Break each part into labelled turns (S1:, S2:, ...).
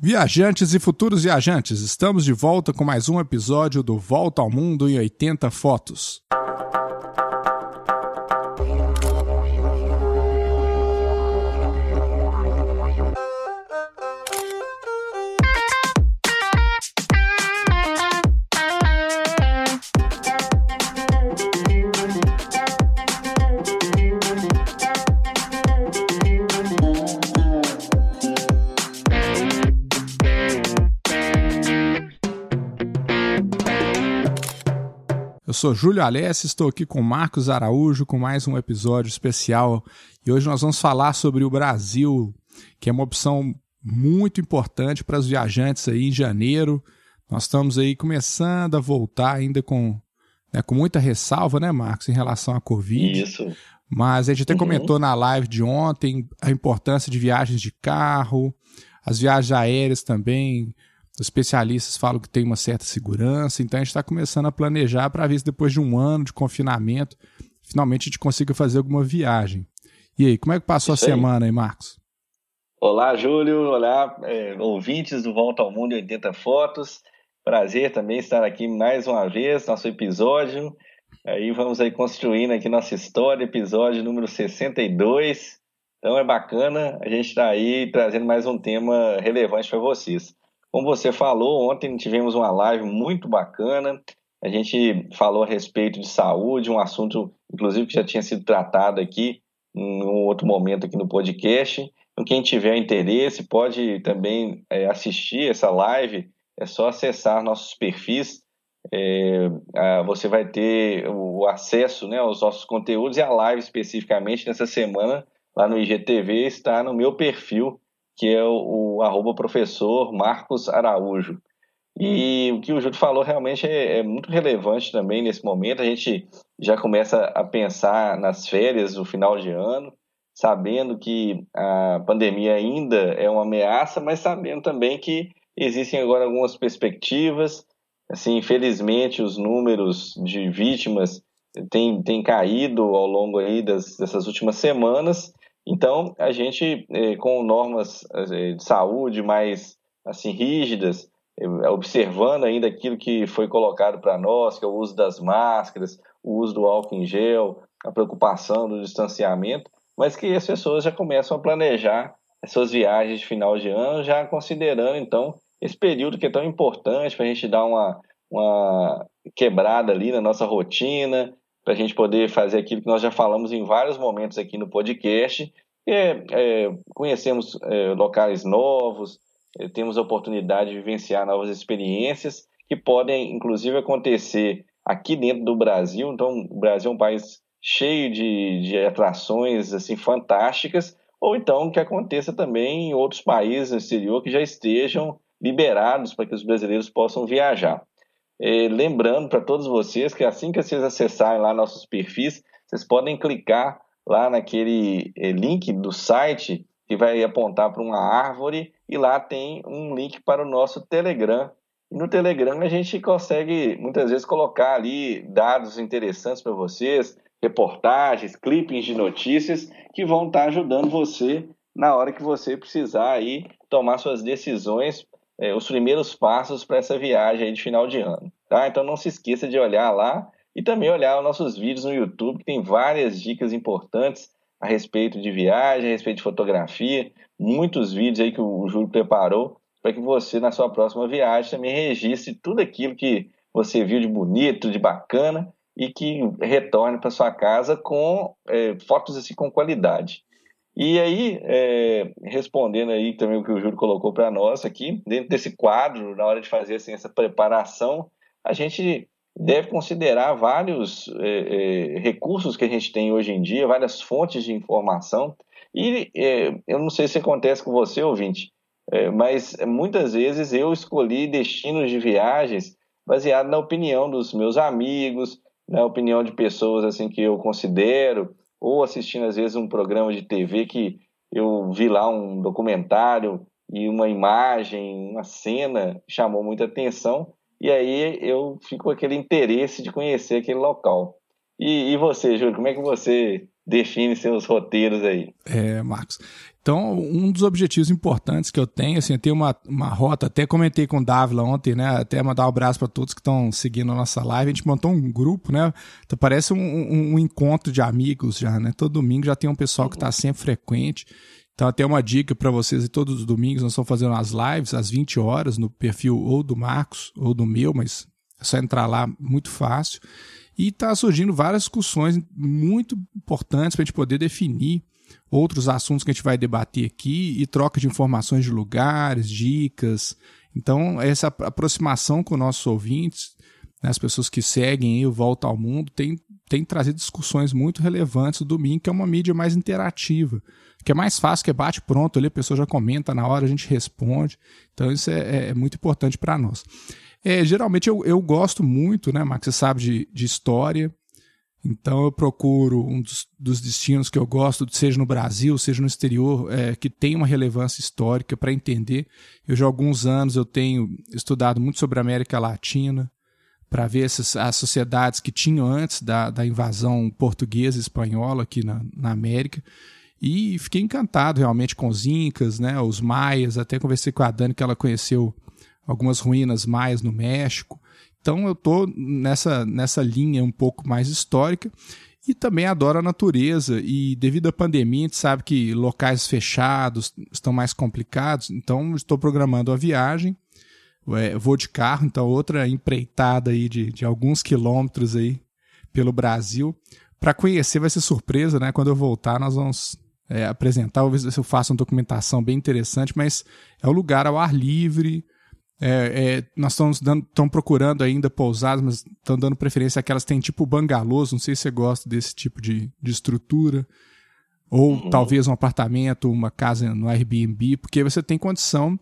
S1: Viajantes e futuros viajantes, estamos de volta com mais um episódio do Volta ao Mundo em 80 Fotos. Sou Júlio Alessi, estou aqui com Marcos Araújo com mais um episódio especial e hoje nós vamos falar sobre o Brasil, que é uma opção muito importante para os viajantes aí em janeiro. Nós estamos aí começando a voltar ainda com, né, com muita ressalva, né, Marcos, em relação à Covid.
S2: Isso.
S1: Mas a gente até uhum. comentou na live de ontem a importância de viagens de carro, as viagens aéreas também, especialistas falam que tem uma certa segurança, então a gente está começando a planejar para ver se depois de um ano de confinamento, finalmente a gente consiga fazer alguma viagem. E aí, como é que passou Isso a semana aí, Marcos?
S2: Olá, Júlio. Olá, é, ouvintes do Volta ao Mundo em 80 Fotos. Prazer também estar aqui mais uma vez, nosso episódio. Aí vamos aí construindo aqui nossa história, episódio número 62. Então é bacana, a gente está aí trazendo mais um tema relevante para vocês. Como você falou, ontem tivemos uma live muito bacana. A gente falou a respeito de saúde, um assunto, inclusive, que já tinha sido tratado aqui em um outro momento aqui no podcast. Então, quem tiver interesse pode também é, assistir essa live. É só acessar nossos perfis. É, você vai ter o acesso né, aos nossos conteúdos e a live especificamente nessa semana lá no IGTV está no meu perfil que é o, arroba professor Marcos Araújo. E o que o Júlio falou realmente é, é, muito relevante também nesse momento. A gente já começa a pensar nas férias do final de ano, sabendo que a pandemia ainda é uma ameaça, mas sabendo também que existem agora algumas perspectivas. Assim, infelizmente, os números de vítimas têm, têm caído ao longo aí das, dessas últimas semanas então, a gente, eh, com normas eh, de saúde mais assim rígidas, eh, observando ainda aquilo que foi colocado para nós, que é o uso das máscaras, o uso do álcool em gel, a preocupação do distanciamento, mas que as pessoas já começam a planejar as suas viagens de final de ano, já considerando, então, esse período que é tão importante para a gente dar uma, uma quebrada ali na nossa rotina, para a gente poder fazer aquilo que nós já falamos em vários momentos aqui no podcast, é, é conhecemos é, locais novos, é, temos a oportunidade de vivenciar novas experiências que podem, inclusive, acontecer aqui dentro do Brasil. Então, o Brasil é um país cheio de, de atrações assim fantásticas, ou então que aconteça também em outros países no exterior que já estejam liberados para que os brasileiros possam viajar. É, lembrando para todos vocês que assim que vocês acessarem lá nossos perfis, vocês podem clicar lá naquele é, link do site que vai apontar para uma árvore e lá tem um link para o nosso Telegram. E no Telegram a gente consegue muitas vezes colocar ali dados interessantes para vocês, reportagens, clippings de notícias que vão estar ajudando você na hora que você precisar aí tomar suas decisões é, os primeiros passos para essa viagem de final de ano. Tá? Então não se esqueça de olhar lá e também olhar os nossos vídeos no YouTube, que tem várias dicas importantes a respeito de viagem, a respeito de fotografia, muitos vídeos aí que o Júlio preparou para que você, na sua próxima viagem, também registre tudo aquilo que você viu de bonito, de bacana e que retorne para sua casa com é, fotos assim com qualidade. E aí, é, respondendo aí também o que o Júlio colocou para nós aqui, dentro desse quadro, na hora de fazer assim, essa preparação, a gente deve considerar vários é, é, recursos que a gente tem hoje em dia, várias fontes de informação. E é, eu não sei se acontece com você, ouvinte, é, mas muitas vezes eu escolhi destinos de viagens baseado na opinião dos meus amigos, na opinião de pessoas assim que eu considero, ou assistindo às vezes um programa de TV que eu vi lá um documentário e uma imagem, uma cena chamou muita atenção e aí eu fico com aquele interesse de conhecer aquele local. E, e você, Júlio, como é que você define seus roteiros aí.
S1: É, Marcos. Então, um dos objetivos importantes que eu tenho, assim, eu tenho uma, uma rota, até comentei com o Dávila ontem, né? Até mandar um abraço para todos que estão seguindo a nossa live. A gente montou um grupo, né? Então parece um, um, um encontro de amigos já, né? Todo domingo já tem um pessoal que está sempre frequente. Então, até uma dica para vocês, todos os domingos nós estamos fazendo as lives às 20 horas no perfil ou do Marcos ou do meu, mas é só entrar lá, muito fácil. E está surgindo várias discussões muito importantes para a gente poder definir outros assuntos que a gente vai debater aqui e troca de informações de lugares, dicas. Então, essa aproximação com nossos ouvintes, né, as pessoas que seguem o Volta ao Mundo, tem, tem trazido discussões muito relevantes do domingo, que é uma mídia mais interativa que é mais fácil, que é bate pronto ali, a pessoa já comenta na hora, a gente responde. Então isso é, é, é muito importante para nós. É, geralmente eu, eu gosto muito, né, Max? Você sabe de, de história. Então eu procuro um dos, dos, destinos que eu gosto, seja no Brasil, seja no exterior, é, que tem uma relevância histórica para entender. Eu já há alguns anos eu tenho estudado muito sobre a América Latina para ver essas, as sociedades que tinham antes da, da invasão portuguesa e espanhola aqui na, na América. E fiquei encantado realmente com os Incas, né, os Maias. Até conversei com a Dani que ela conheceu algumas ruínas maias no México. Então eu tô nessa, nessa linha um pouco mais histórica e também adoro a natureza. E devido à pandemia, a gente sabe que locais fechados estão mais complicados. Então estou programando a viagem. É, vou de carro, então outra empreitada aí de, de alguns quilômetros aí pelo Brasil. Para conhecer vai ser surpresa, né? Quando eu voltar, nós vamos é, apresentar, talvez eu faça uma documentação bem interessante, mas é o lugar ao ar livre. É, é, nós estamos dando, procurando ainda pousadas, mas estão dando preferência àquelas que têm tipo bangalôs. Não sei se você gosta desse tipo de, de estrutura. Ou uhum. talvez um apartamento, uma casa no Airbnb, porque você tem condição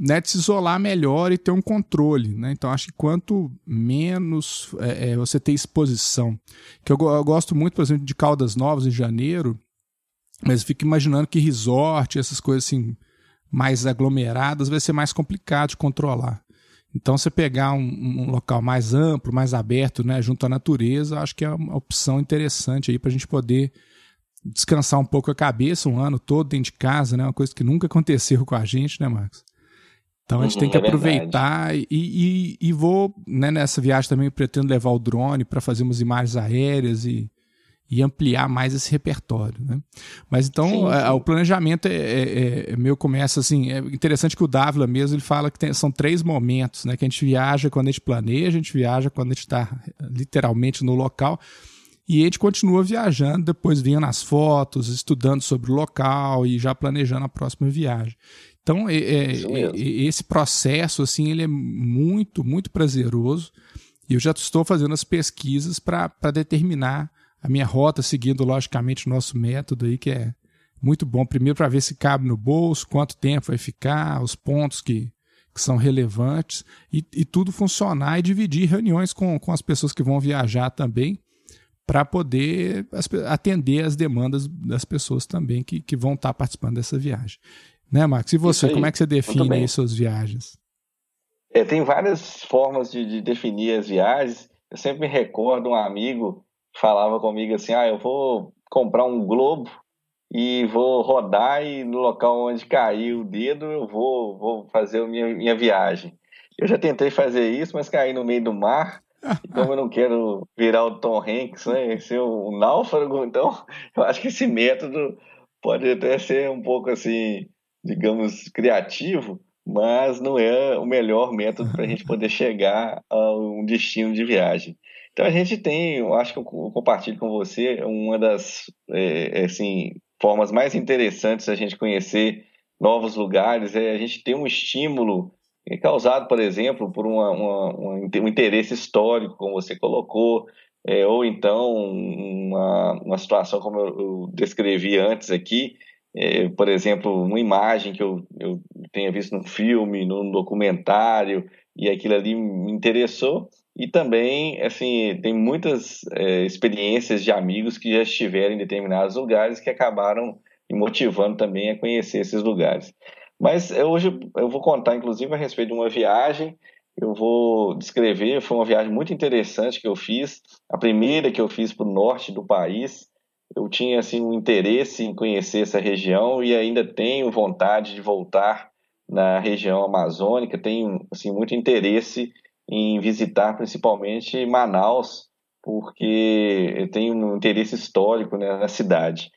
S1: né, de se isolar melhor e ter um controle. Né? Então, acho que quanto menos é, é você ter exposição. Que eu, eu, gosto muito, por exemplo, de Caldas Novas, em janeiro, mas fico imaginando que resort, essas coisas assim mais aglomeradas, vai ser mais complicado de controlar. Então, você pegar um, um local mais amplo, mais aberto, né, junto à natureza, acho que é uma opção interessante aí para a gente poder descansar um pouco a cabeça um ano todo dentro de casa, né, uma coisa que nunca aconteceu com a gente, né, Marcos? Então a gente uhum, tem que é aproveitar e, e, e, vou, né, nessa viagem também pretendo levar o drone para fazer umas imagens aéreas e, e ampliar mais esse repertório. Né? Mas então sim, sim. A, o planejamento é, é, é, é meu começa assim. É interessante que o Dávila mesmo ele fala que tem, são três momentos, né? Que a gente viaja quando a gente planeja, a gente viaja quando a gente está literalmente no local. E a gente continua viajando, depois vendo as fotos, estudando sobre o local e já planejando a próxima viagem. Então, é, é, é esse processo, assim, ele é muito, muito prazeroso. E eu já estou fazendo as pesquisas para determinar a minha rota, seguindo logicamente o nosso método aí, que é muito bom. Primeiro para ver se cabe no bolso, quanto tempo vai ficar, os pontos que, que são relevantes, e, e tudo funcionar e dividir reuniões com, com as pessoas que vão viajar também, para poder atender as demandas das pessoas também que, que vão estar tá participando dessa viagem. Né, Marcos? E você, como é que você define aí suas viagens?
S2: É, tem várias formas de, de, definir as viagens. Eu sempre me recordo um amigo falava comigo assim: ah, eu vou comprar um globo e vou rodar e no local onde cair o dedo eu vou, vou fazer a minha, minha viagem. Eu já tentei fazer isso, mas caí no meio do mar. E como eu não quero virar o Tom Hanks, né, ser um náufrago, então eu acho que esse método pode até ser um pouco assim, digamos, criativo, mas não é o melhor método para a gente poder chegar a um destino de viagem. Então a gente tem, eu acho que eu compartilho com você, uma das é, é, assim, formas mais interessantes da gente conhecer novos lugares é a gente ter um estímulo é, causado, por exemplo, por uma, uma, um interesse histórico, como você colocou, é, ou então uma, uma situação como eu, eu descrevi antes aqui, é, por exemplo, uma imagem que eu, eu tenha visto no filme, num documentário, e aquilo ali me interessou, e também, assim, tem muitas é, experiências de amigos que já estiveram em determinados lugares que acabaram me motivando também a conhecer esses lugares. Mas hoje eu vou contar, inclusive, a respeito de uma viagem. Eu vou descrever, foi uma viagem muito interessante que eu fiz, a primeira que eu fiz para o norte do país. eu tinha assim um interesse em conhecer essa região e ainda tenho vontade de voltar na região amazônica, tenho assim muito interesse em visitar principalmente Manaus, porque eu tenho um interesse histórico né, na cidade.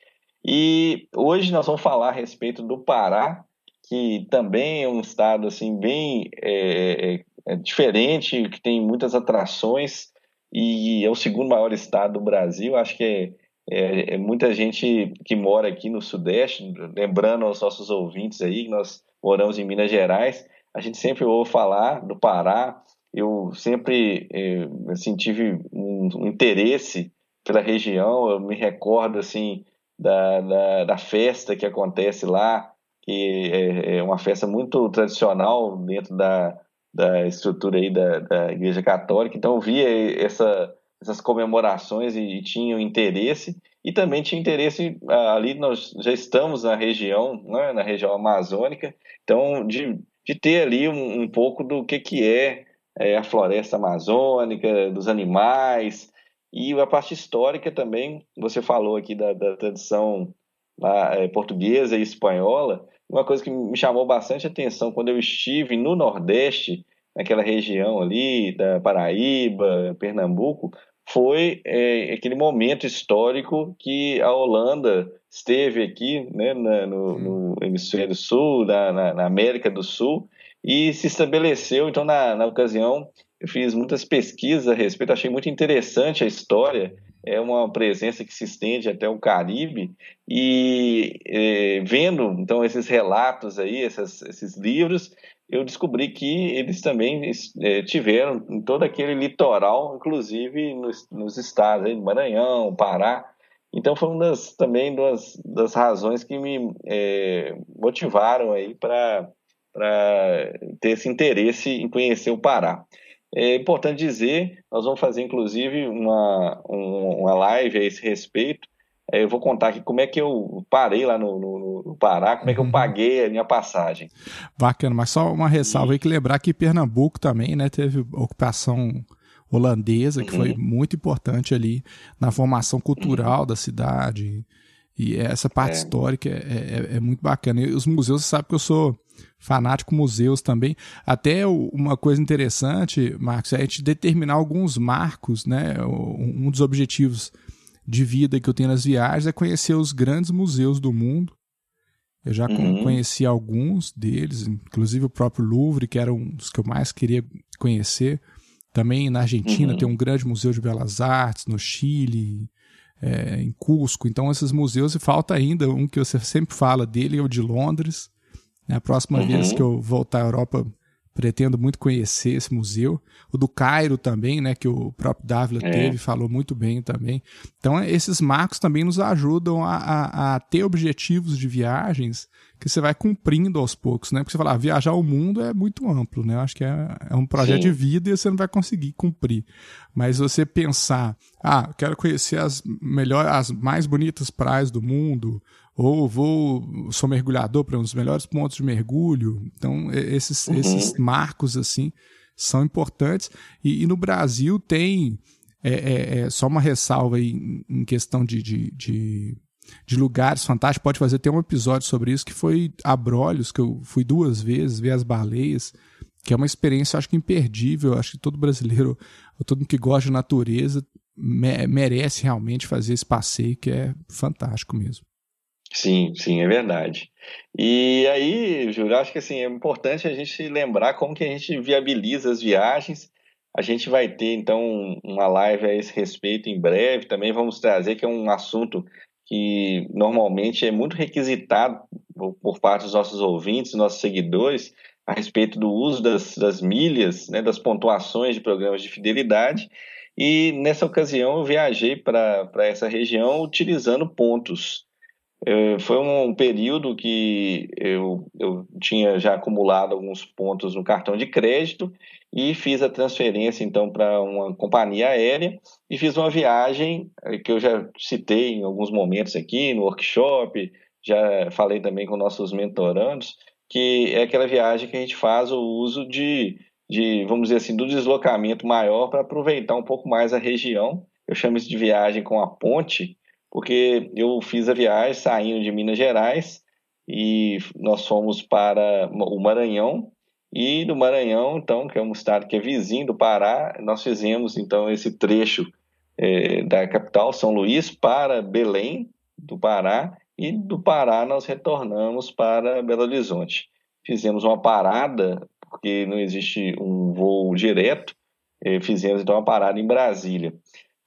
S2: E hoje nós vamos falar a respeito do Pará, que também é um estado assim bem é, é, é diferente, que tem muitas atrações e é o segundo maior estado do Brasil. Acho que é, é, é, muita gente que mora aqui no Sudeste, lembrando aos nossos ouvintes aí que nós moramos em Minas Gerais, a gente sempre ouve falar do Pará. Eu sempre é, assim, tive um, um interesse pela região. Eu me recordo assim da, da, da festa que acontece lá, que é, é uma festa muito tradicional dentro da, da estrutura aí da, da Igreja Católica. Então, eu via essa, essas comemorações e, e tinha interesse. E também tinha interesse, ah, ali nós já estamos na região, né, na região amazônica, então de, de ter ali um, um pouco do que, que é, é a floresta amazônica, dos animais, e a parte histórica também, você falou aqui da, da tradição lá, é, portuguesa e espanhola. Uma coisa que me chamou bastante atenção quando eu estive no Nordeste, naquela região ali da Paraíba, Pernambuco, foi é, aquele momento histórico que a Holanda esteve aqui né, na, no, no, hemisfério sul, na, na, na, América do Sul, e se estabeleceu. Então, na, na ocasião, eu fiz muitas pesquisas a respeito, achei muito interessante a história. É uma presença que se estende até o Caribe e é, vendo então esses relatos aí, essas, esses livros, eu descobri que eles também é, tiveram em todo aquele litoral, inclusive nos, nos estados aí, Maranhão, Pará. Então foi uma das também das, das razões que me é, motivaram aí para ter esse interesse em conhecer o Pará. É importante dizer, nós vamos fazer inclusive uma, uma live a esse respeito. É, eu vou contar aqui como é que eu parei lá no, no, no Pará, como é que eu uhum. paguei a minha passagem.
S1: Bacana, mas só uma ressalva aí que lembrar que Pernambuco também, né, teve ocupação holandesa, que uhum. foi muito importante ali na formação cultural uhum. da cidade. E essa parte é. histórica é, é, é, muito bacana. E os museus, você sabe que eu sou fanático museus também. Até uma coisa interessante, Marcos, é a gente determinar alguns marcos, né? Um dos objetivos de vida que eu tenho nas viagens é conhecer os grandes museus do mundo. Eu já uhum. conheci alguns deles, inclusive o próprio Louvre, que era um dos que eu mais queria conhecer. Também na Argentina uhum. tem um grande museu de belas artes, no Chile, é, em Cusco. Então, esses museus, e falta ainda um que você sempre fala dele, é o de Londres? A próxima uhum. vez que eu voltar à Europa, pretendo muito conhecer esse museu. O do Cairo também, né, que o próprio Dávila é. teve, falou muito bem também. Então, esses marcos também nos ajudam a, a, a, ter objetivos de viagens que você vai cumprindo aos poucos, né? Porque você fala, ah, viajar o mundo é muito amplo, né? Eu acho que é, é um projeto Sim. de vida e você não vai conseguir cumprir. Mas você pensar, ah, quero conhecer as melhores, as mais bonitas praias do mundo, ou vou sou mergulhador para um dos melhores pontos de mergulho. Então esses, uhum. esses marcos assim são importantes e, e no Brasil tem é, é, é, só uma ressalva aí em questão de, de, de, de, lugares fantásticos. Pode fazer até um episódio sobre isso que foi Abrolhos, que eu fui duas vezes ver as baleias, que é uma experiência acho que imperdível. Acho que todo brasileiro, todo mundo que gosta de natureza merece realmente fazer esse passeio que é fantástico mesmo.
S2: Sim, sim, é verdade. E aí, Júlio, acho que assim, é importante a gente lembrar como que a gente viabiliza as viagens. A gente vai ter, então, uma live a esse respeito em breve. Também vamos trazer, que é um assunto que normalmente é muito requisitado por parte dos nossos ouvintes, nossos seguidores, a respeito do uso das, das milhas, né, das pontuações de programas de fidelidade. E nessa ocasião eu viajei para essa região utilizando pontos. É, foi um período que eu, eu tinha já acumulado alguns pontos no cartão de crédito e fiz a transferência então para uma companhia aérea e fiz uma viagem é, que eu já citei em alguns momentos aqui no workshop, já falei também com nossos mentorandos, que é aquela viagem que a gente faz o uso de, de vamos dizer assim, do deslocamento maior para aproveitar um pouco mais a região. Eu chamo isso de viagem com a ponte, porque eu fiz a viagem saindo de Minas Gerais e nós fomos para o Maranhão e do Maranhão, então, que é um estado que é vizinho do Pará, nós fizemos então esse trecho é, da capital São Luís para Belém do Pará e do Pará nós retornamos para Belo Horizonte. Fizemos uma parada porque não existe um voo direto, é, fizemos então uma parada em Brasília.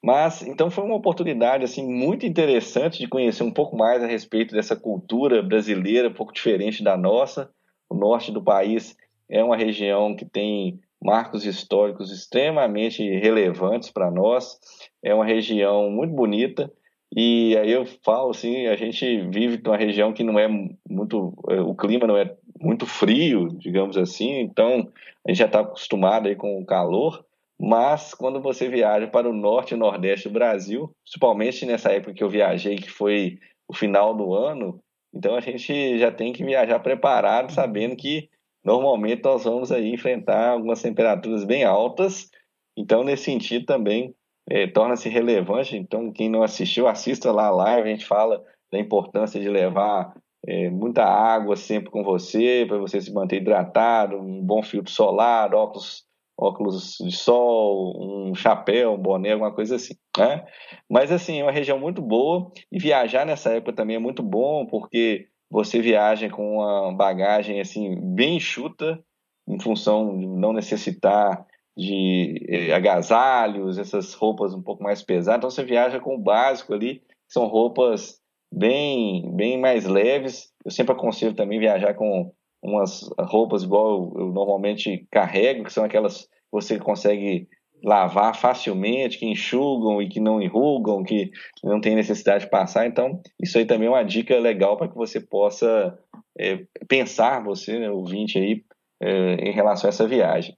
S2: Mas então foi uma oportunidade assim muito interessante de conhecer um pouco mais a respeito dessa cultura brasileira, um pouco diferente da nossa. O norte do país é uma região que tem marcos históricos extremamente relevantes para nós. É uma região muito bonita e aí eu falo assim, a gente vive numa região que não é muito, é, o clima não é muito frio, digamos assim, então a gente já está acostumado aí com o calor, mas quando você viaja para o norte e nordeste do Brasil, principalmente nessa época que eu viajei, que foi o final do ano, então a gente já tem que viajar preparado, sabendo que normalmente nós vamos aí enfrentar algumas temperaturas bem altas. Então, nesse sentido também é, torna-se relevante. Então, quem não assistiu, assista lá a live. A gente fala da importância de levar é, muita água sempre com você, para você se manter hidratado, um bom filtro solar, óculos óculos de sol, um chapéu, um boné, alguma coisa assim, né? Mas assim, é uma região muito boa e viajar nessa época também é muito bom porque você viaja com uma bagagem assim bem enxuta em função de não necessitar de eh, agasalhos, essas roupas um pouco mais pesadas. Então você viaja com o básico ali, são roupas bem bem mais leves. Eu sempre aconselho também viajar com umas roupas igual eu, normalmente carrego, que são aquelas que você consegue lavar facilmente, que enxugam e que não enrugam, que não tem necessidade de passar. Então, isso aí também é uma dica legal para que você possa é, pensar, você, né, ouvinte aí, é, em relação a essa viagem.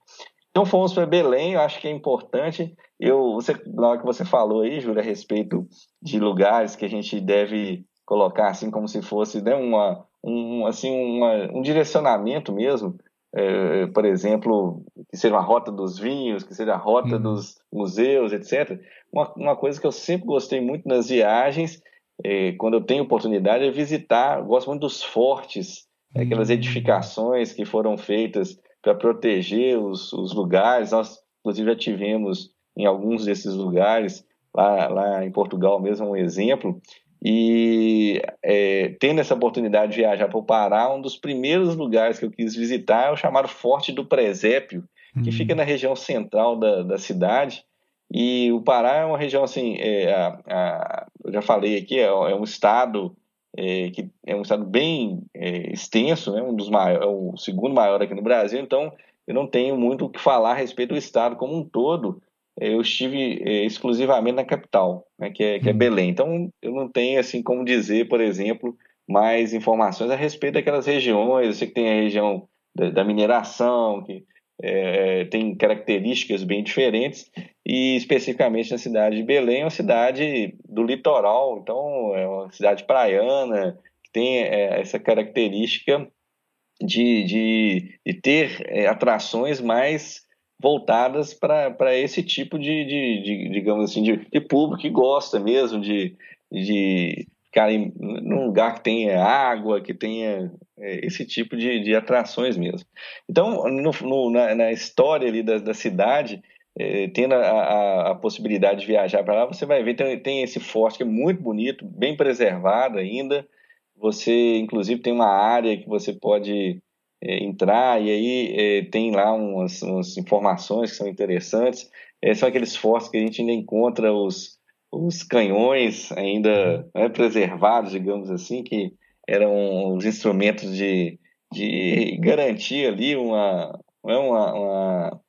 S2: Então, fomos para Belém, eu acho que é importante. Eu, você, na hora que você falou aí, Júlia, a respeito de lugares que a gente deve colocar assim como se fosse né, uma, um, assim, uma, um direcionamento mesmo, é, por exemplo, que seja uma rota dos vinhos, que seja a rota uhum. dos museus, etc. Uma, uma coisa que eu sempre gostei muito nas viagens, é, quando eu tenho oportunidade, é visitar, gosto muito dos fortes, uhum. aquelas edificações que foram feitas para proteger os, os lugares. Nós, inclusive, já tivemos em alguns desses lugares, lá, lá em Portugal mesmo, um exemplo, e é, tendo essa oportunidade de viajar para o Pará, um dos primeiros lugares que eu quis visitar é o chamado Forte do Presépio, que hum. fica na região central da, da cidade. E o Pará é uma região assim, é, a, a, eu já falei aqui, é, é um estado é, que é um estado bem é, extenso, né, um dos maiores, é o segundo maior aqui no Brasil. Então, eu não tenho muito o que falar a respeito do estado como um todo, eu estive é, exclusivamente na capital, né, que, é, que é uhum. Belém. Então, eu não tenho assim como dizer, por exemplo, mais informações a respeito daquelas regiões. Eu sei que tem a região da, da mineração, que é, tem características bem diferentes, e especificamente na cidade de Belém, é uma cidade do litoral, então é uma cidade praiana, que tem é, essa característica de, de, de ter é, atrações mais voltadas para esse tipo de, de, de, digamos assim, de, de, público que gosta mesmo de, de ficar em, num lugar que tenha água, que tenha é, esse tipo de, de atrações mesmo. Então, no, no, na, na, história ali da, da cidade, é, tendo a, a, a, possibilidade de viajar para lá, você vai ver, tem, tem esse forte que é muito bonito, bem preservado ainda, você, inclusive, tem uma área que você pode é, entrar, e aí é, tem lá umas, umas, informações que são interessantes. É, são aqueles fortes que a gente ainda encontra os, os canhões ainda né, preservados, digamos assim, que eram os instrumentos de, de garantir ali uma, né, uma, uma,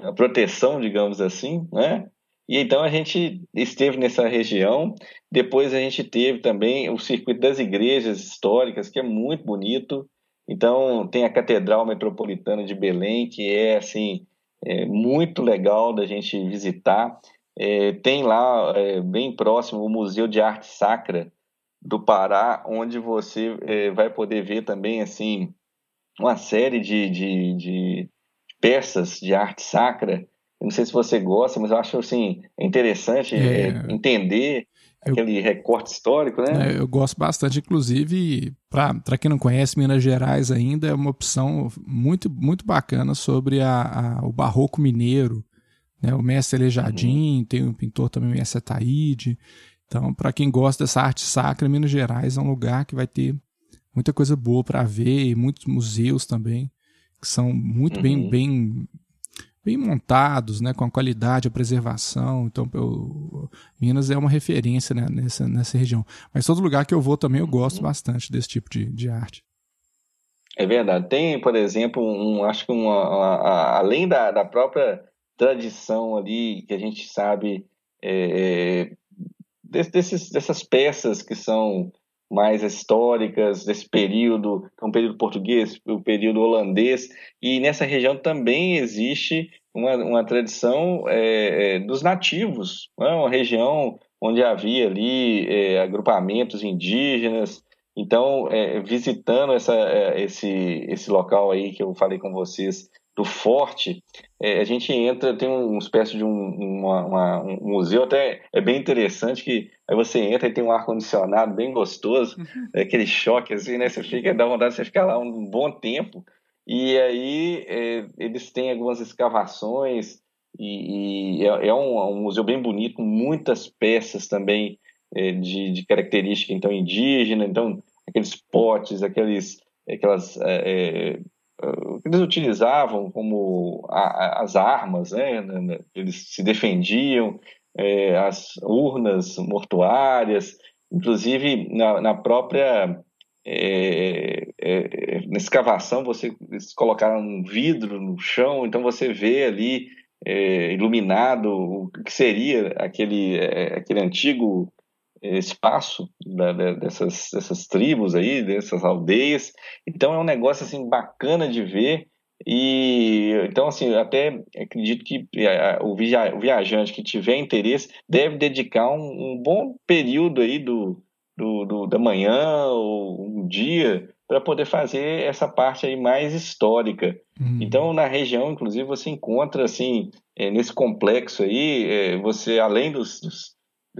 S2: uma proteção, digamos assim, né? E então a gente esteve nessa região. Depois a gente teve também o circuito das igrejas históricas, que é muito bonito. Então, tem a Catedral Metropolitana de Belém, que é, assim, é muito legal da gente visitar. É, tem lá, é, bem próximo, o Museu de Arte Sacra do Pará, onde você é, vai poder ver também, assim, uma série de, de, de peças de arte sacra. Eu não sei se você gosta, mas eu acho, assim, interessante é, é. entender aquele recorte histórico, né?
S1: É, eu gosto bastante, inclusive, para quem não conhece Minas Gerais ainda, é uma opção muito, muito bacana sobre a, a o barroco mineiro, né? O mestre Aleijadin, uhum. tem um pintor também, o mestre Ataíde. Então, para quem gosta dessa arte sacra, Minas Gerais é um lugar que vai ter muita coisa boa para ver, e muitos museus também, que são muito uhum. bem, bem bem montados, né, com a qualidade, a preservação. Então, eu, Minas é uma referência né, nessa, nessa região. Mas todo lugar que eu vou também eu gosto uhum. bastante desse tipo de, de arte.
S2: É verdade. Tem, por exemplo, um, acho que uma, uma, uma, além da, da própria tradição ali, que a gente sabe é, é desses, dessas peças que são mais históricas desse período, que é um período português, o período holandês, e nessa região também existe uma, uma tradição é, é, dos nativos, né? uma região onde havia ali é, agrupamentos indígenas, então, é, visitando essa, é, esse, esse local aí que eu falei com vocês, do forte, é, a gente entra, tem uma espécie de um, uma, uma, um museu, até é bem interessante, que aí você entra e tem um ar-condicionado bem gostoso, uhum. é aquele choque assim, né? Você fica, dá vontade de você ficar lá um bom tempo. E aí é, eles têm algumas escavações, e, e é, é um, um, museu bem bonito, com muitas peças também é, de, de característica então indígena, então aqueles potes, aqueles, aquelas é, é eles utilizavam como a, as armas, né? né, né eles se defendiam, é, as urnas mortuárias, inclusive na, na própria é, é, na escavação você eles colocaram um vidro no chão, então você vê ali é, iluminado o que seria aquele, é, aquele antigo espaço da, dessas, dessas tribos aí, dessas aldeias. Então é um negócio assim bacana de ver. E então assim, até acredito que o, via, o viajante que tiver interesse deve dedicar um, um bom período aí do, do, do, da manhã ou um dia para poder fazer essa parte aí mais histórica. Uhum. Então, na região, inclusive, você encontra, assim, é, nesse complexo aí, é, você, além dos, dos,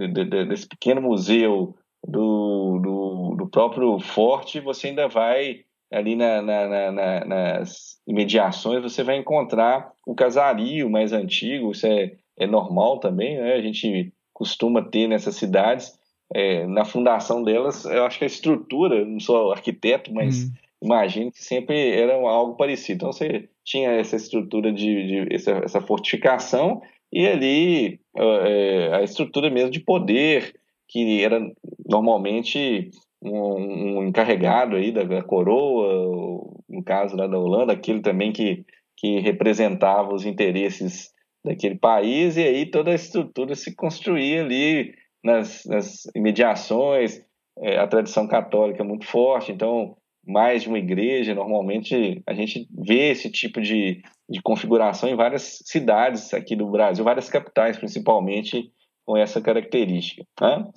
S2: de, de, desse pequeno museu do, do, do, próprio forte, você ainda vai ali na, na, na, nas imediações, você vai encontrar o casario mais antigo, isso é, é normal também, né? a gente costuma ter nessas cidades, é, na fundação delas, eu acho que a estrutura, não sou arquiteto, mas hum. imagino que sempre era algo parecido. Então você tinha essa estrutura de, de essa, essa fortificação e ali é, a estrutura mesmo de poder, que era normalmente um, um encarregado aí da, da, coroa, no caso lá da Holanda, aquele também que, que representava os interesses daquele país, e aí toda a estrutura se construía ali nas, nas imediações, é, a tradição católica é muito forte, então mais de uma igreja, normalmente a gente vê esse tipo de, de configuração em várias cidades aqui do Brasil, várias capitais principalmente com essa característica. Né?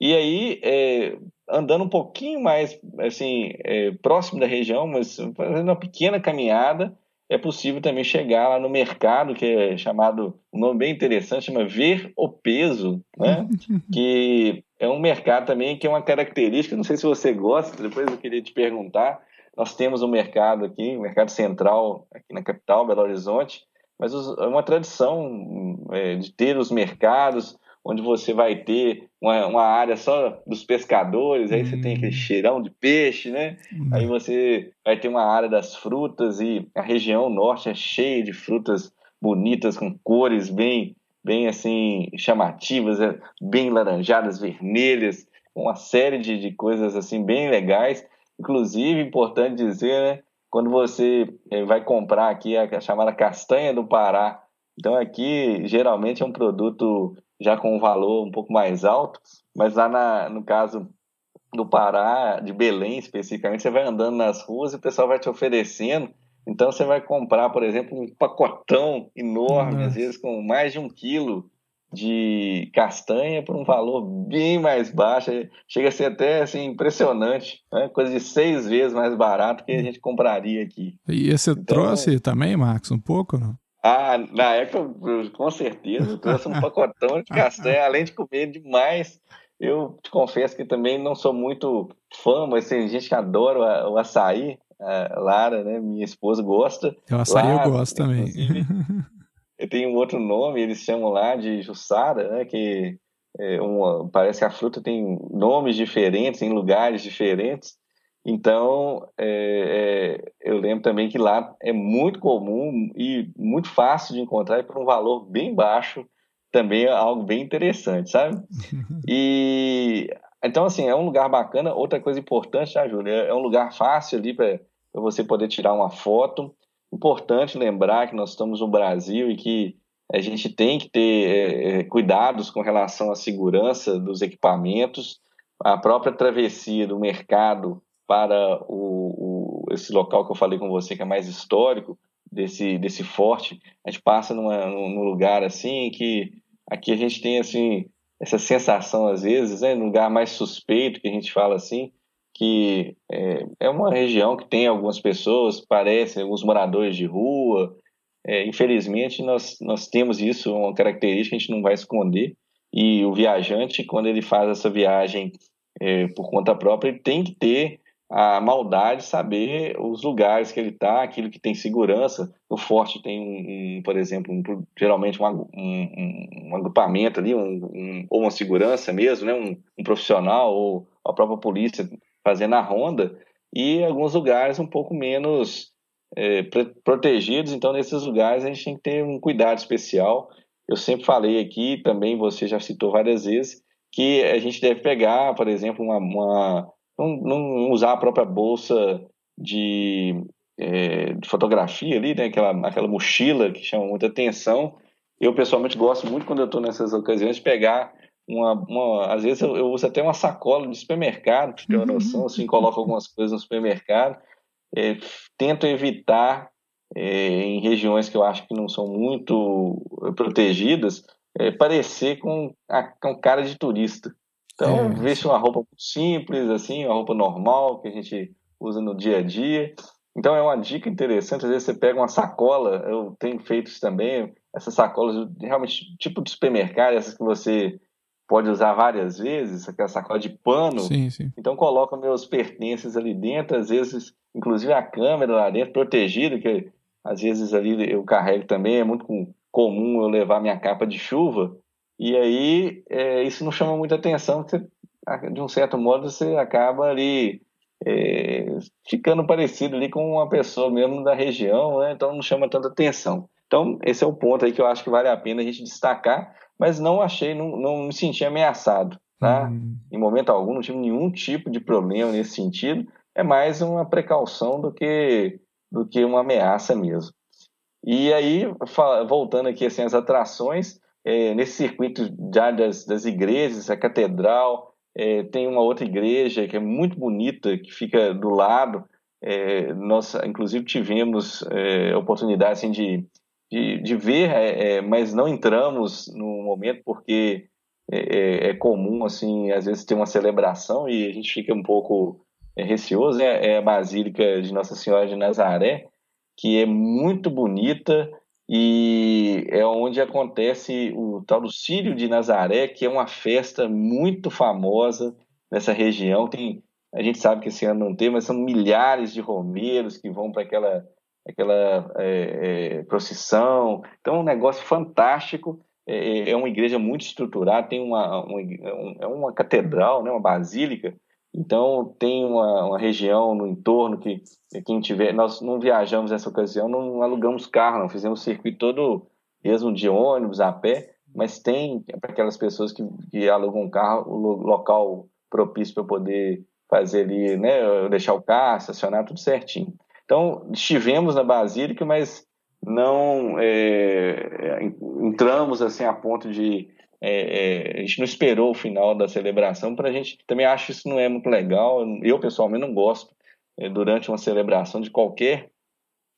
S2: E aí, é, andando um pouquinho mais assim é, próximo da região, mas fazendo uma pequena caminhada, é possível também chegar lá no mercado, que é chamado, um nome bem interessante, chama Ver o Peso, né? que é um mercado também que é uma característica, não sei se você gosta, depois eu queria te perguntar, nós temos um mercado aqui, um mercado central aqui na capital, Belo Horizonte, mas é uma tradição é, de ter os mercados, onde você vai ter uma, uma área só dos pescadores, aí você tem aquele hum. cheirão de peixe, né? Hum. Aí você vai ter uma área das frutas e a região norte é cheia de frutas bonitas, com cores bem, bem assim, chamativas, é, bem laranjadas, vermelhas, uma série de, de coisas assim bem legais. Inclusive, importante dizer, né? Quando você eh, vai comprar aqui a chamada castanha do Pará, então aqui geralmente é um produto já com um valor um pouco mais alto, mas lá na, no caso do Pará, de Belém especificamente, você vai andando nas ruas e o pessoal vai te oferecendo. Então você vai comprar, por exemplo, um pacotão enorme, Nossa. às vezes com mais de um quilo de castanha por um valor bem mais baixo. Chega a ser até assim, impressionante, né? coisa de seis vezes mais barato que a gente compraria aqui.
S1: E você então, trouxe também, Marcos, um pouco, não?
S2: Ah, na época, com certeza, eu trouxe um pacotão de castanha, além de comer demais. Eu te confesso que também não sou muito fã, mas tem gente que adora o açaí. A Lara, né, minha esposa, gosta.
S1: O açaí Lara, eu gosto também.
S2: Tem um outro nome, eles chamam lá de Jussara, né, que é uma, parece que a fruta tem nomes diferentes em lugares diferentes. Então, é, é, eu lembro também que lá é muito comum e muito fácil de encontrar e por um valor bem baixo também é algo bem interessante, sabe? E então, assim, é um lugar bacana. Outra coisa importante, tá, Júlia? É um lugar fácil ali para você poder tirar uma foto. Importante lembrar que nós estamos no Brasil e que a gente tem que ter é, é cuidados com relação à segurança dos equipamentos. A própria travessia do mercado para o, o, esse local que eu falei com você, que é mais histórico, desse, desse forte, a gente passa numa, num lugar assim que aqui a gente tem assim essa sensação às vezes, né, num lugar mais suspeito que a gente fala assim, que é, é uma região que tem algumas pessoas, parecem alguns moradores de rua. É, infelizmente nós nós temos isso, uma característica que a gente não vai esconder. E o viajante, quando ele faz essa viagem é, por conta própria, ele tem que ter a maldade saber os lugares que ele está, aquilo que tem segurança. No forte tem, um, um por exemplo, um, geralmente um, um, agrupamento ali, ou uma segurança mesmo, né? um, profissional, ou a própria polícia fazendo a ronda, e alguns lugares um pouco menos é, protegidos. Então, nesses lugares, a gente tem que ter um cuidado especial. Eu sempre falei aqui, também você já citou várias vezes, que a gente deve pegar, por exemplo, uma, uma não, não usar a própria bolsa de, é, de fotografia ali, né? aquela, aquela mochila que chama muita atenção. Eu, pessoalmente, gosto muito, quando eu estou nessas ocasiões, de pegar uma, uma, às vezes eu, eu, uso até uma sacola de supermercado, para ter uma noção, assim, coloco algumas coisas no supermercado. É, tento evitar, é, em regiões que eu acho que não são muito protegidas, é, parecer com, a, com cara de turista. Então, é. veste uma roupa simples, assim, uma roupa normal que a gente usa no dia a dia. Então, é uma dica interessante. Às vezes você pega uma sacola, eu tenho feito isso também, essas sacolas realmente tipo de supermercado, essas que você pode usar várias vezes, aquela sacola de pano.
S1: Sim, sim.
S2: Então, coloco meus pertences ali dentro, às vezes, inclusive a câmera lá dentro, protegida, que às vezes ali eu carrego também, é muito comum eu levar minha capa de chuva. E aí é, isso não chama muita atenção, porque você, de um certo modo você acaba ali é, ficando parecido ali com uma pessoa mesmo da região, né? então não chama tanta atenção. Então esse é o ponto aí que eu acho que vale a pena a gente destacar, mas não achei, não, não me senti ameaçado, tá? Uhum. Em momento algum não tive nenhum tipo de problema nesse sentido, é mais uma precaução do que do que uma ameaça mesmo. E aí, voltando aqui assim, as atrações, é, nesse circuito já das, das igrejas, a catedral, é, tem uma outra igreja que é muito bonita, que fica do lado. É, nós, inclusive, tivemos é, oportunidade assim, de, de, de ver, é, é, mas não entramos no momento porque é, é, comum, assim, às vezes, ter uma celebração e a gente fica um pouco receoso. Né? É a Basílica de Nossa Senhora de Nazaré, que é muito bonita, e é onde acontece o tal do Círio de Nazaré, que é uma festa muito famosa nessa região. Tem, a gente sabe que esse ano não tem, mas são milhares de romeiros que vão para aquela, aquela é, é, procissão. Então, é um negócio fantástico. É, é, uma igreja muito estruturada, tem uma, uma, é uma catedral, né, uma basílica, então tem uma, uma região no entorno que quem tiver, nós não viajamos nessa ocasião, não alugamos carro, não fizemos o circuito todo mesmo de ônibus, a pé, mas tem para aquelas pessoas que, que alugam um carro, o local propício para poder fazer ali, né, deixar o carro, estacionar tudo certinho. Então estivemos na Basílica, mas não é, entramos assim a ponto de é, é, a gente não esperou o final da celebração. Para a gente também acho isso não é muito legal. Eu pessoalmente não gosto é, durante uma celebração de qualquer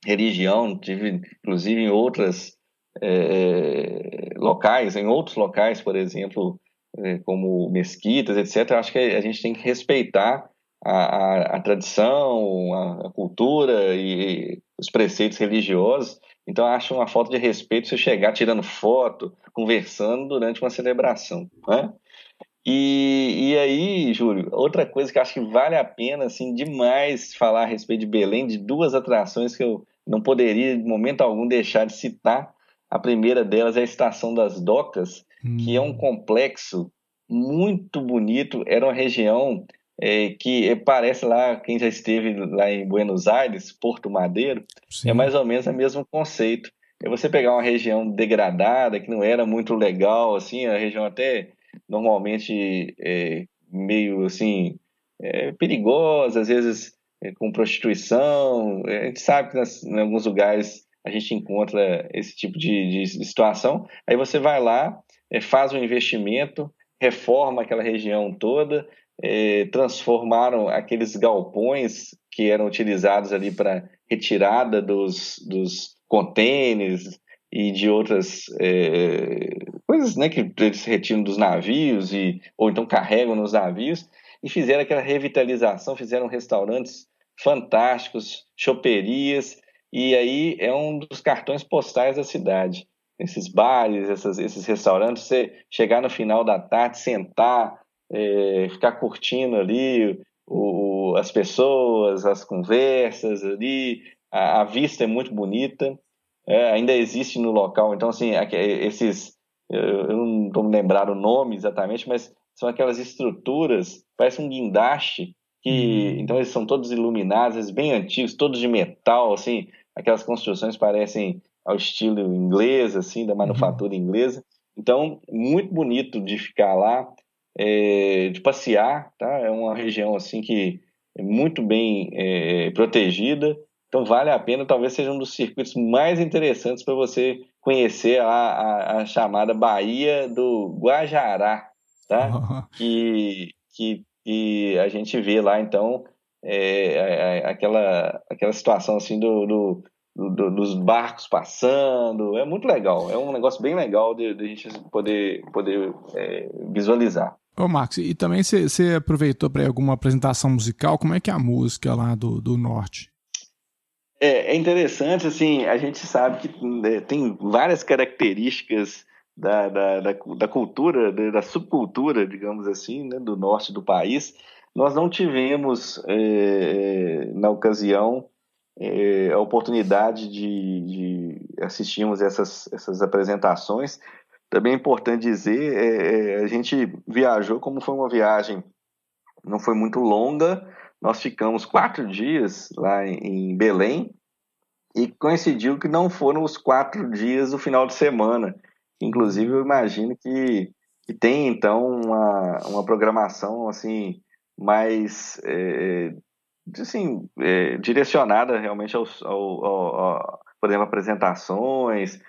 S2: religião. Tive inclusive em outras é, é, locais em outros locais por exemplo é, como mesquitas etc acho que a gente tem que respeitar a, a, a tradição a, cultura e, os preceitos religiosos então, acho uma falta de respeito você chegar tirando foto, conversando durante uma celebração. Né? E, e aí, Júlio, outra coisa que acho que vale a pena, assim, demais falar a respeito de Belém, de duas atrações que eu não poderia, de momento algum, deixar de citar. A primeira delas é a Estação das Docas, hum. que é um hum. complexo muito bonito. Era uma região é, que parece lá, quem já esteve lá em Buenos Aires, Porto Madeiro, é Sim. é mais ou menos o mesmo conceito. É você pegar uma região degradada, que não era muito legal, assim, a região até normalmente é, meio assim é, perigosa, às vezes é, com prostituição. A gente sabe que nas, em alguns lugares a gente encontra esse tipo de, de situação. Aí você vai lá, é, faz um investimento, reforma aquela região toda, é, transformaram aqueles galpões que eram utilizados ali para retirada dos, dos contêineres e de outras é, coisas né, que eles retiram dos navios e, ou então carregam nos navios e fizeram aquela revitalização, fizeram restaurantes fantásticos, choperias e aí é um dos cartões postais da cidade. Esses bares, essas, esses restaurantes, você chegar no final da tarde, sentar, é, ficar curtindo ali o, as pessoas, as conversas ali, a, a vista é muito bonita, é, ainda existe no local. Então, assim, esses eu não estou me lembrando o nome exatamente, mas são aquelas estruturas, parece um guindaste, que uhum. então eles são todos iluminados, bem antigos, todos de metal, assim, aquelas construções parecem ao estilo inglês, assim, da manufatura uhum. inglesa. Então, muito bonito de ficar lá, é, de passear, tá? É uma região assim que é muito bem é, protegida. Então, vale a pena, talvez seja um dos circuitos mais interessantes para você conhecer a, a, a, chamada Baía do Guajará, tá? Que, que, que a gente vê lá, então, é, aquela, aquela situação assim do, do, do, dos barcos passando, é muito legal, é um negócio bem legal de, de a gente poder, poder é, visualizar.
S1: Ô Marcos, e também você aproveitou para alguma apresentação musical, como é que é a música lá do, do Norte?
S2: É, é interessante, assim, a gente sabe que né, tem várias características da, da, da, da cultura, da subcultura, digamos assim, né, do norte do país. Nós não tivemos, é, na ocasião, é, a oportunidade de, de assistirmos essas, essas apresentações. Também é importante dizer, é, é, a gente viajou, como foi uma viagem, não foi muito longa, nós ficamos quatro dias lá em Belém e coincidiu que não foram os quatro dias do final de semana. Inclusive, eu imagino que, que tem, então, uma, uma programação, assim, mais, é, assim, é, direcionada realmente ao, ao, ao, por exemplo, apresentações.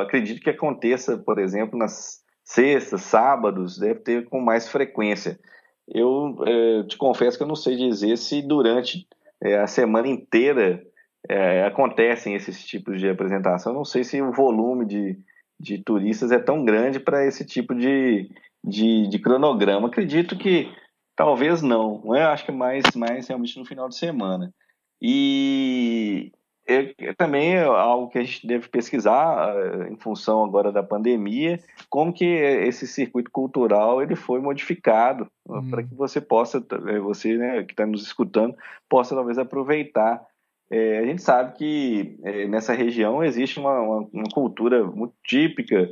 S2: Acredito que aconteça, por exemplo, nas sextas, sábados, deve ter com mais frequência. Eu é, te confesso que eu não sei dizer se durante é, a semana inteira é, acontecem esses tipos de apresentação. Não sei se o volume de, de turistas é tão grande para esse tipo de, de, de, cronograma. Acredito que talvez não. Eu acho que mais, mais realmente no final de semana. E, é, é também é algo que a gente deve pesquisar uh, em função agora da pandemia, como que esse circuito cultural ele foi modificado hum. para que você possa, eh, você né, que está nos escutando, possa talvez aproveitar. É, a gente sabe que é, nessa região existe uma, uma, uma cultura muito típica.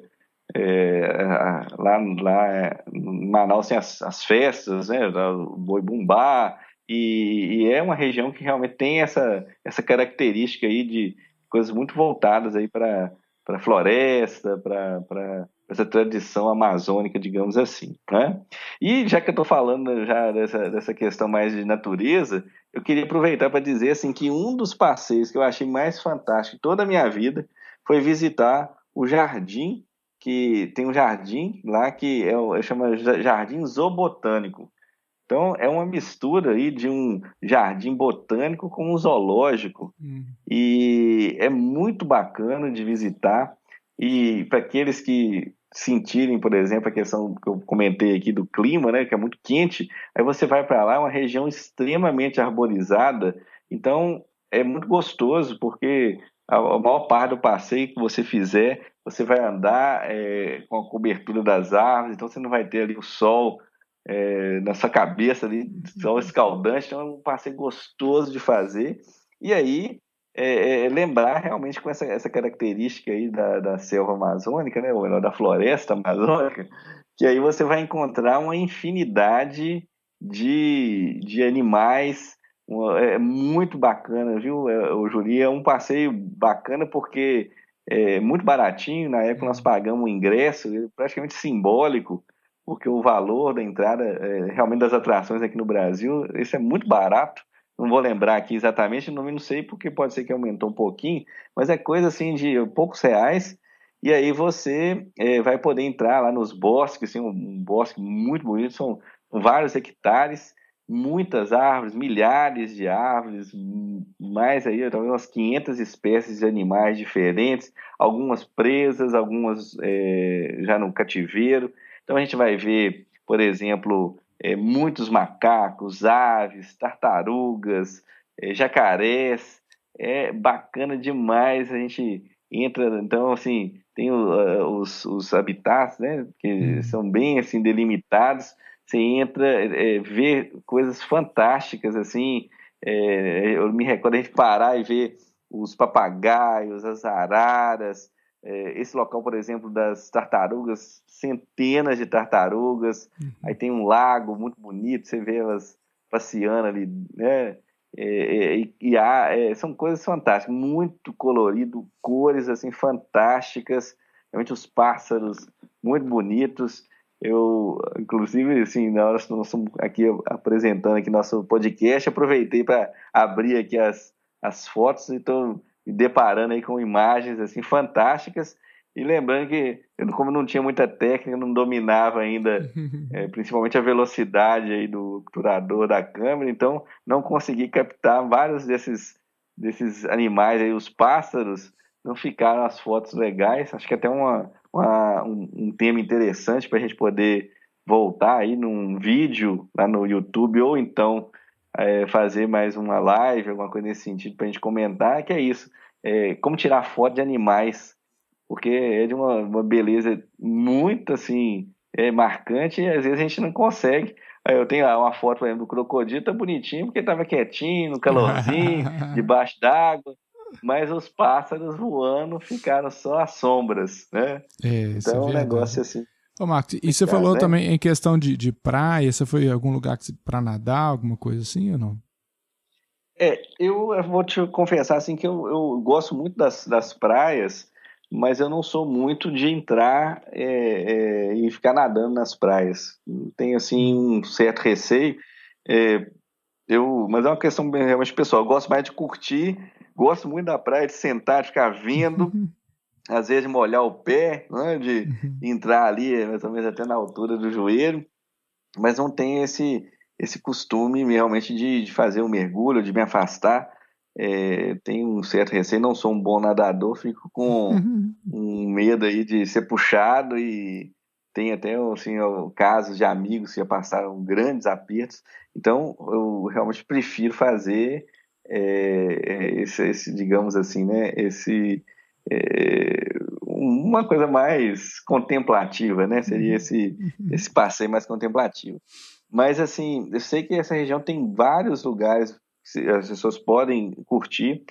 S2: lá, lá em Manaus tem as, as festas, né, o boi bumbá, e, e, é uma região que realmente tem essa, essa característica aí de coisas muito voltadas aí para a floresta, para essa tradição amazônica, digamos assim. Né? E já que eu estou falando já dessa, dessa questão mais de natureza, eu queria aproveitar para dizer assim que um dos passeios que eu achei mais fantástico toda a minha vida foi visitar o jardim, que tem um jardim lá que é chama Jardim Zoobotânico. Então, é uma mistura aí de um jardim botânico com um zoológico. Hum. E é muito bacana de visitar. E para aqueles que sentirem, por exemplo, a questão que eu comentei aqui do clima, né, que é muito quente, aí você vai para lá, é uma região extremamente arborizada. Então, é muito gostoso, porque a, a maior parte do passeio que você fizer, você vai andar é, com a cobertura das árvores, então você não vai ter ali o sol é, na sua cabeça ali, sol escaldante, então é um passeio gostoso de fazer. E aí, é, é, lembrar realmente com essa, essa característica aí da, da selva amazônica, né, ou melhor, da floresta amazônica, que aí você vai encontrar uma infinidade de, de animais, é muito bacana, viu, é, o Juri? É um passeio bacana porque é muito baratinho, na época nós pagamos o ingresso, praticamente simbólico, porque o valor da entrada, é, realmente das atrações aqui no Brasil, isso é muito barato, não vou lembrar aqui exatamente, não, não sei porque pode ser que aumentou um pouquinho, mas é coisa assim de poucos reais, e aí você é, vai poder entrar lá nos bosques, assim, um, um bosque muito bonito, são vários hectares, muitas árvores, milhares de árvores, mais aí, talvez umas 500 espécies de animais diferentes, algumas presas, algumas é, já no cativeiro. Então a gente vai ver, por exemplo, é, muitos macacos, aves, tartarugas, é, jacarés. É bacana demais. A gente entra, então, assim, tem o, os, os habitats, né, que uhum. são bem, assim, delimitados. Você entra, é, vê coisas fantásticas, assim. É, eu me recordo a gente parar e ver os papagaios, as araras, é, esse local, por exemplo, das tartarugas, centenas de tartarugas. Uhum. Aí tem um lago muito bonito, você vê elas passeando ali, né? É, é, e, há, é, são coisas fantásticas, muito colorido, cores assim fantásticas, realmente os pássaros muito bonitos. Eu, inclusive, assim, na hora que nós estamos aqui apresentando aqui nosso podcast, aproveitei para abrir aqui as, as fotos e estou me deparando aí com imagens assim fantásticas e lembrando que como não tinha muita técnica, não dominava ainda, é, principalmente a velocidade aí do obturador da câmera, então não consegui captar vários desses, desses animais aí, os pássaros, não ficaram as fotos legais. Acho que até uma, uma um, um tema interessante para a gente poder voltar aí num vídeo lá no YouTube ou então é, fazer mais uma live, alguma coisa nesse sentido, para a gente comentar, que é isso. É, como tirar foto de animais, porque é de uma, uma beleza muito assim, é, marcante e às vezes a gente não consegue. Eu tenho lá uma foto, por exemplo, do crocodilo, tá bonitinho, porque estava quietinho, no calorzinho, debaixo d'água, mas os pássaros voando ficaram só as sombras, né?
S1: É,
S2: então é um negócio assim.
S1: Ô, Marcos, e você falou né? também em questão de, de praia, você foi em algum lugar para nadar, alguma coisa assim ou não?
S2: É, eu vou te confessar assim que eu, eu gosto muito das, das praias, mas eu não sou muito de entrar é, é, e ficar nadando nas praias. Tenho assim um certo receio. É, eu, mas é uma questão realmente pessoal. Eu gosto mais de curtir, gosto muito da praia, de sentar, de ficar vendo. Às vezes molhar o pé, né, de uhum. entrar ali, mais ou menos até na altura do joelho, mas não tenho esse, esse costume realmente de, de fazer o um mergulho, de me afastar. É, tenho um certo receio, não sou um bom nadador, fico com uhum. um medo aí de ser puxado e tem até assim, casos de amigos que já passaram grandes apertos. Então, eu realmente prefiro fazer é, esse, esse, digamos assim, né, esse é, uma coisa mais contemplativa, né? Seria uhum. esse, uhum. esse passeio mais contemplativo. Mas, assim, eu sei que essa região tem vários lugares que as pessoas podem curtir.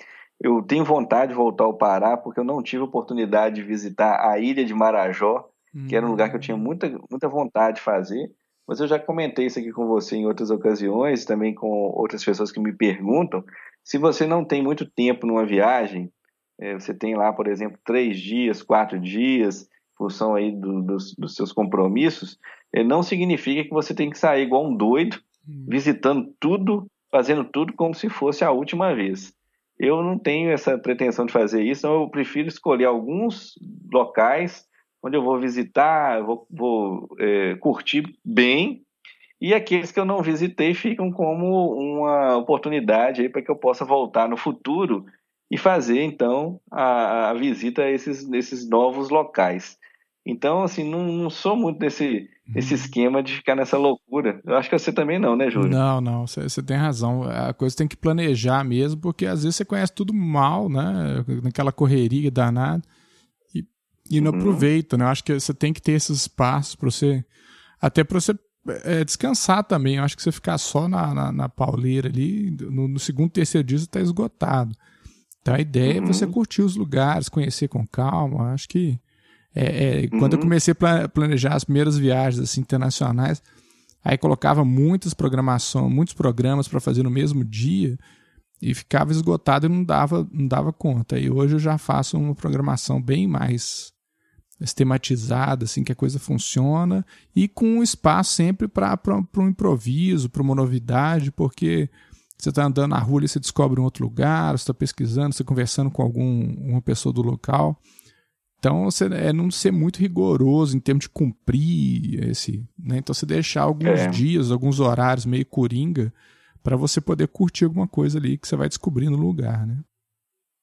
S2: Eu tenho vontade de voltar ao Pará, porque eu não tive oportunidade de visitar a ilha de Marajó, que era um lugar que eu tinha hum. muita, muita vontade de fazer. Mas eu já comentei isso aqui com você em outras ocasiões, também com outras pessoas que me perguntam. Se você não tem muito tempo numa viagem, é, você tem lá, por exemplo, três dias, quatro dias, em função aí do, dos, dos, seus compromissos, é, não significa que você tem que sair igual um doido, hum. visitando tudo, fazendo tudo como se fosse a última vez. Eu não tenho essa pretensão de fazer isso, então eu prefiro escolher alguns locais onde eu vou visitar, vou, vou é, curtir bem, e aqueles que eu não visitei ficam como uma oportunidade para que eu possa voltar no futuro e fazer então a, a visita a esses, esses novos locais. Então, assim, não, não sou muito desse, desse uhum. esquema de ficar nessa loucura. Eu acho que você também não, né, Júlio?
S1: Não, não, você tem razão. A coisa tem que planejar mesmo, porque às vezes você conhece tudo mal, né? Naquela correria danada e, e não uhum. aproveita, né? Eu acho que você tem que ter esses espaços para você. Até para você é, descansar também. Eu acho que você ficar só na, na, na pauleira ali, no, no, segundo, terceiro dia você está esgotado. Então a ideia uhum. é você uhum. curtir os lugares, conhecer com calma. Acho que é, é, quando eu uhum. comecei a planejar as primeiras viagens assim, internacionais, aí colocava muitas programações, muitos programas para fazer no mesmo dia e ficava esgotado e não dava, não dava conta. E hoje eu já faço uma programação bem mais sistematizada, assim, que a coisa funciona e com espaço sempre para um improviso, para uma novidade, porque você está andando na rua e você descobre um outro lugar, você está pesquisando, você está conversando com algum, uma pessoa do local. Então, você, é não ser muito rigoroso em termos de cumprir esse. Né? Então, você deixar alguns é. dias, alguns horários meio coringa para você poder curtir alguma coisa ali que você vai descobrir no lugar, né?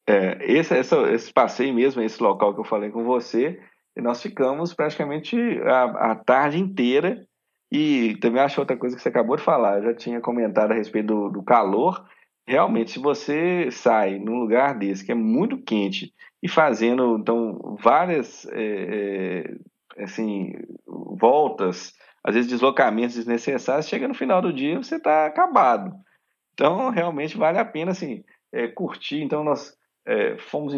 S2: É, esse, esse, esse passeio mesmo, esse local que eu falei com você, nós ficamos praticamente a, a tarde inteira e também acho outra coisa que você acabou de falar, eu já tinha comentado a respeito do, do calor. Realmente, se você sai num lugar desse que é muito quente e fazendo então várias é, é, assim voltas, às vezes deslocamentos desnecessários, chega no final do dia você está acabado. Então realmente vale a pena assim é, curtir. Então nós fomos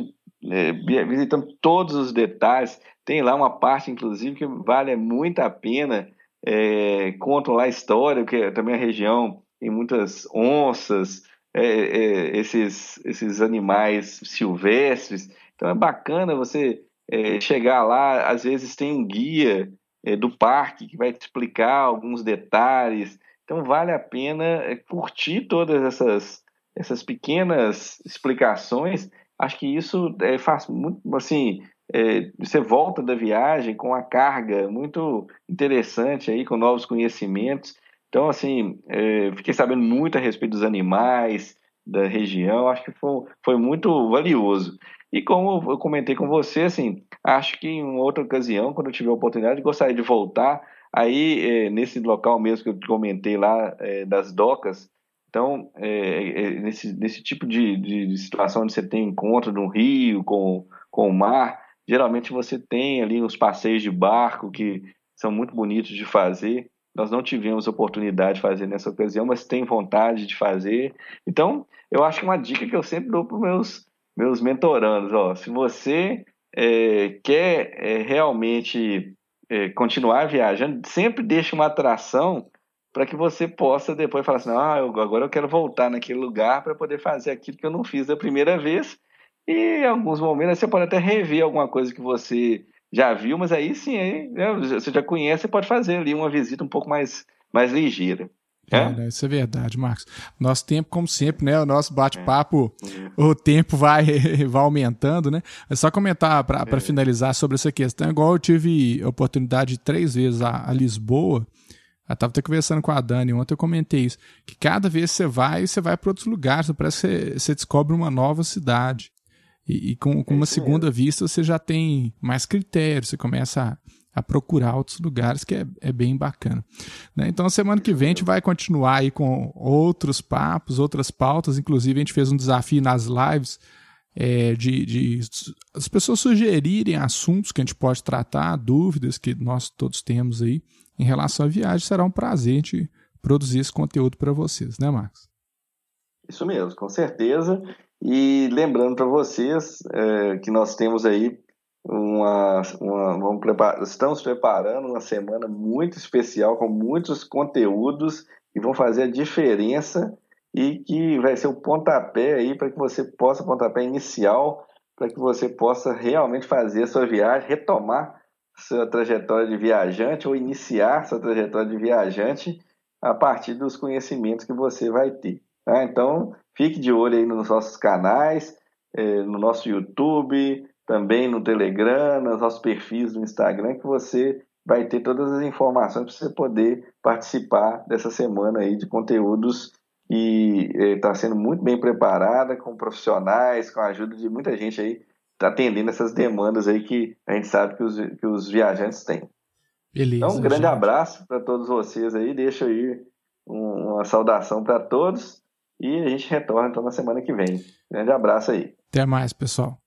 S2: visitando todos os detalhes. Tem lá uma parte inclusive que vale muito a pena. É, contam lá a história, que também a região tem muitas onças, esses, esses animais silvestres então é bacana você é, chegar lá, às vezes tem um guia é, do parque que vai te explicar alguns detalhes. Então vale a pena é, curtir todas essas, essas pequenas explicações. Acho que isso é, faz muito assim. É, você volta da viagem com uma carga muito interessante aí, com novos conhecimentos. Então, assim, é, fiquei sabendo muito a respeito dos animais da região, acho que foi, foi muito valioso. E como eu comentei com você, assim, acho que em outra ocasião, quando eu tiver a oportunidade, gostaria de voltar aí é, nesse local mesmo que eu comentei lá é, das docas. Então, é, é nesse, nesse tipo de, de, de, situação onde você tem encontro no rio com, com o mar, geralmente você tem ali os passeios de barco que são muito bonitos de fazer. Nós não tivemos oportunidade de fazer nessa ocasião, mas tem vontade de fazer. Então, eu acho que uma dica que eu sempre dou para os meus meus mentorandos, ó, se você é, quer é, realmente é, continuar viajando, sempre deixe uma atração para que você possa depois falar assim, ah, eu, agora eu quero voltar naquele lugar para poder fazer aquilo que eu não fiz da primeira vez. E em alguns momentos você pode até rever alguma coisa que você já viu, mas aí sim, aí, né, você já conhece, você pode fazer ali uma visita um pouco mais, mais ligeira.
S1: É? é, isso é verdade, Marcos. Nosso tempo, como sempre, né? O nosso bate-papo, é. o tempo vai, vai aumentando, né? É só comentar para é. finalizar sobre essa questão. Igual eu tive a oportunidade de três vezes a, a Lisboa. Eu estava até conversando com a Dani ontem, eu comentei isso. Que cada vez que você vai, você vai para outros lugares. Parece que você, você descobre uma nova cidade. E, e com, com uma segunda vista, você já tem mais critérios. Você começa a a procurar outros lugares, que é, é bem bacana. Né? Então, semana que vem a gente vai continuar aí com outros papos, outras pautas. Inclusive, a gente fez um desafio nas lives é, de, de as pessoas sugerirem assuntos que a gente pode tratar, dúvidas que nós todos temos aí em relação à viagem. Será um prazer a gente produzir esse conteúdo para vocês, né, Marcos?
S2: Isso mesmo, com certeza. E lembrando para vocês é, que nós temos aí uma, uma vamos preparar, estamos preparando uma semana muito especial com muitos conteúdos que vão fazer a diferença e que vai ser o pontapé aí para que você possa pontapé inicial para que você possa realmente fazer a sua viagem, retomar sua trajetória de viajante ou iniciar sua trajetória de viajante a partir dos conhecimentos que você vai ter. Tá? Então, fique de olho aí nos nossos canais, é, no nosso YouTube, também no Telegram, nos nossos perfis no Instagram, que você vai ter todas as informações para você poder participar dessa semana aí de conteúdos e está é, sendo muito bem preparada com profissionais, com a ajuda de muita gente aí, tá atendendo essas demandas aí que a gente sabe que os, que os viajantes têm.
S1: Beleza,
S2: então, um grande
S1: gente.
S2: abraço para todos vocês aí, deixo aí uma saudação para todos e a gente retorna então na semana que vem. Grande abraço aí.
S1: Até mais, pessoal.